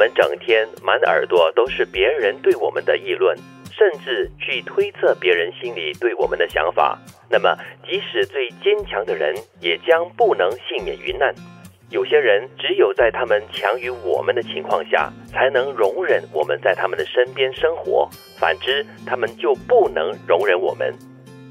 我们整天满耳朵都是别人对我们的议论，甚至去推测别人心里对我们的想法，那么即使最坚强的人，也将不能幸免于难。有些人只有在他们强于我们的情况下，才能容忍我们在他们的身边生活；反之，他们就不能容忍我们。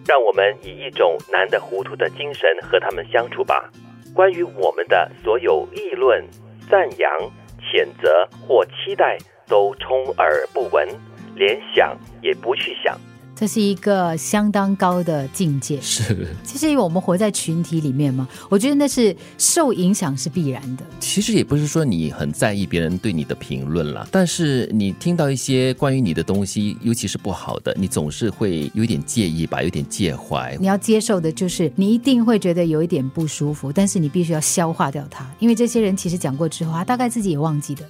让我们以一种难得糊涂的精神和他们相处吧。关于我们的所有议论、赞扬、谴责或期待，都充耳不闻，连想也不去想。这是一个相当高的境界。是，其实因为我们活在群体里面嘛，我觉得那是受影响是必然的。其实也不是说你很在意别人对你的评论啦，但是你听到一些关于你的东西，尤其是不好的，你总是会有点介意吧，有点介怀。你要接受的就是你一定会觉得有一点不舒服，但是你必须要消化掉它，因为这些人其实讲过之后，他大概自己也忘记的。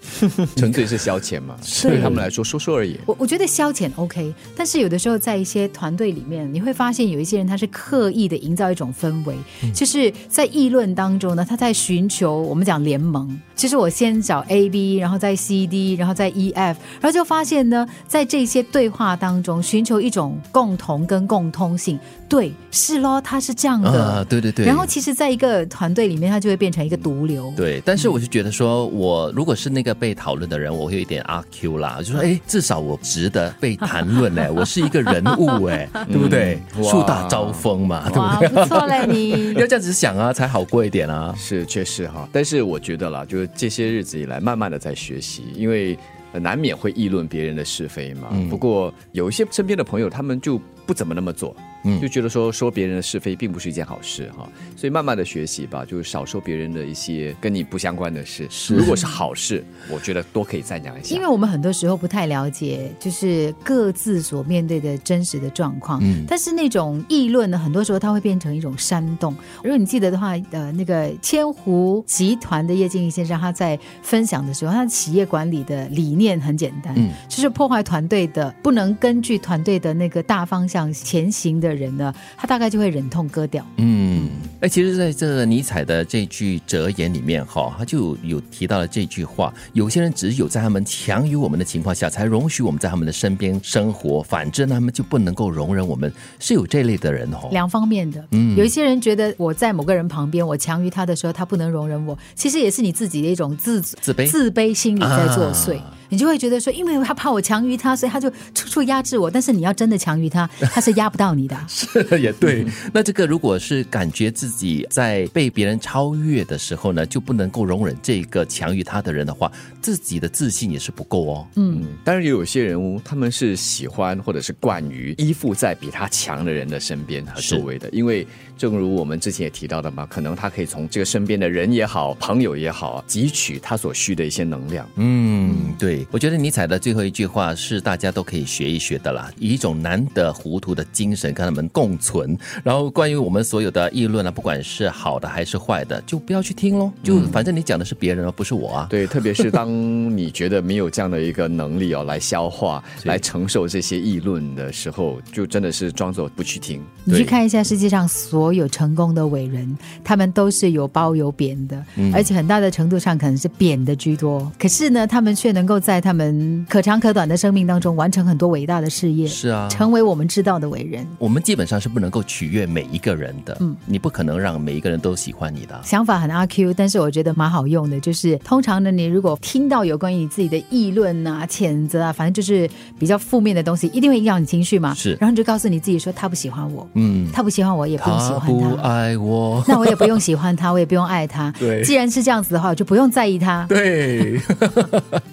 纯粹是消遣嘛，对他们来说说说而已。我我觉得消遣 OK，但是有的时候在一些团队里面，你会发现有一些人他是刻意的营造一种氛围，就是在议论当中呢，他在寻求我们讲联盟。其实我先找 A、B，然后再 C、D，然后再 E、F，然后就发现呢，在这些对话当中寻求一种共同跟共通性。对，是咯，他是这样的。啊，对对对。然后其实，在一个团队里面，他就会变成一个毒瘤。对，但是我就觉得说，我如果是那个被讨论的人，我会有一点阿 Q 啦，就说，哎，至少我值得被谈论哎，我是一个人物哎，对不对？树大招风嘛，对不对？不错嘞，你要这样子想啊，才好过一点啊。是，确实哈。但是我觉得啦，就是这些日子以来，慢慢的在学习，因为难免会议论别人的是非嘛。不过有一些身边的朋友，他们就不怎么那么做。嗯就觉得说说别人的是非并不是一件好事哈，所以慢慢的学习吧，就是少说别人的一些跟你不相关的事。如果是好事，我觉得多可以赞扬一下。因为我们很多时候不太了解，就是各自所面对的真实的状况。嗯。但是那种议论呢，很多时候它会变成一种煽动。如果你记得的话，呃，那个千湖集团的叶静怡先生他在分享的时候，他的企业管理的理念很简单，嗯，就是破坏团队的，不能根据团队的那个大方向前行的。人呢，他大概就会忍痛割掉。嗯，哎，其实，在这尼采的这句哲言里面，哈，他就有提到了这句话：有些人只有在他们强于我们的情况下，才容许我们在他们的身边生活；反之，他们就不能够容忍我们。是有这类的人哦，两方面的。嗯，有一些人觉得我在某个人旁边，我强于他的时候，他不能容忍我。其实也是你自己的一种自自卑自卑心理在作祟。你就会觉得说，因为他怕我强于他，所以他就处处压制我。但是你要真的强于他，他是压不到你的。是也对。那这个如果是感觉自己在被别人超越的时候呢，就不能够容忍这个强于他的人的话，自己的自信也是不够哦。嗯，当然也有些人物，他们是喜欢或者是惯于依附在比他强的人的身边和周围的，因为正如我们之前也提到的嘛，可能他可以从这个身边的人也好，朋友也好，汲取他所需的一些能量。嗯，对。我觉得尼采的最后一句话是大家都可以学一学的啦，以一种难得糊涂的精神跟他们共存。然后关于我们所有的议论啊，不管是好的还是坏的，就不要去听喽。就反正你讲的是别人而不是我啊。对，特别是当你觉得没有这样的一个能力哦，来消化、来承受这些议论的时候，就真的是装作不去听。你去看一下世界上所有成功的伟人，他们都是有褒有贬的，而且很大的程度上可能是贬的居多。可是呢，他们却能够。在他们可长可短的生命当中，完成很多伟大的事业，是啊，成为我们知道的伟人。我们基本上是不能够取悦每一个人的，嗯，你不可能让每一个人都喜欢你的。想法很阿 Q，但是我觉得蛮好用的。就是通常呢，你如果听到有关于你自己的议论啊、谴责啊，反正就是比较负面的东西，一定会影响你情绪嘛。是，然后你就告诉你自己说，他不喜欢我，嗯，他不喜欢我，也不用喜欢他，不爱我，那我也不用喜欢他，我也不用爱他。对，既然是这样子的话，我就不用在意他。对。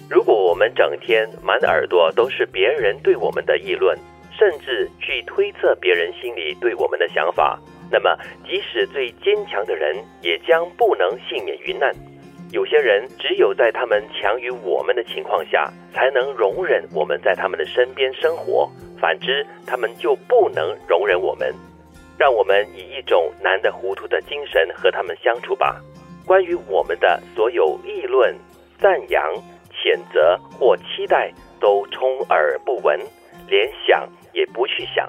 如果我们整天满耳朵都是别人对我们的议论，甚至去推测别人心里对我们的想法，那么即使最坚强的人，也将不能幸免于难。有些人只有在他们强于我们的情况下，才能容忍我们在他们的身边生活；反之，他们就不能容忍我们。让我们以一种难得糊涂的精神和他们相处吧。关于我们的所有议论、赞扬。谴责或期待都充耳不闻，连想也不去想。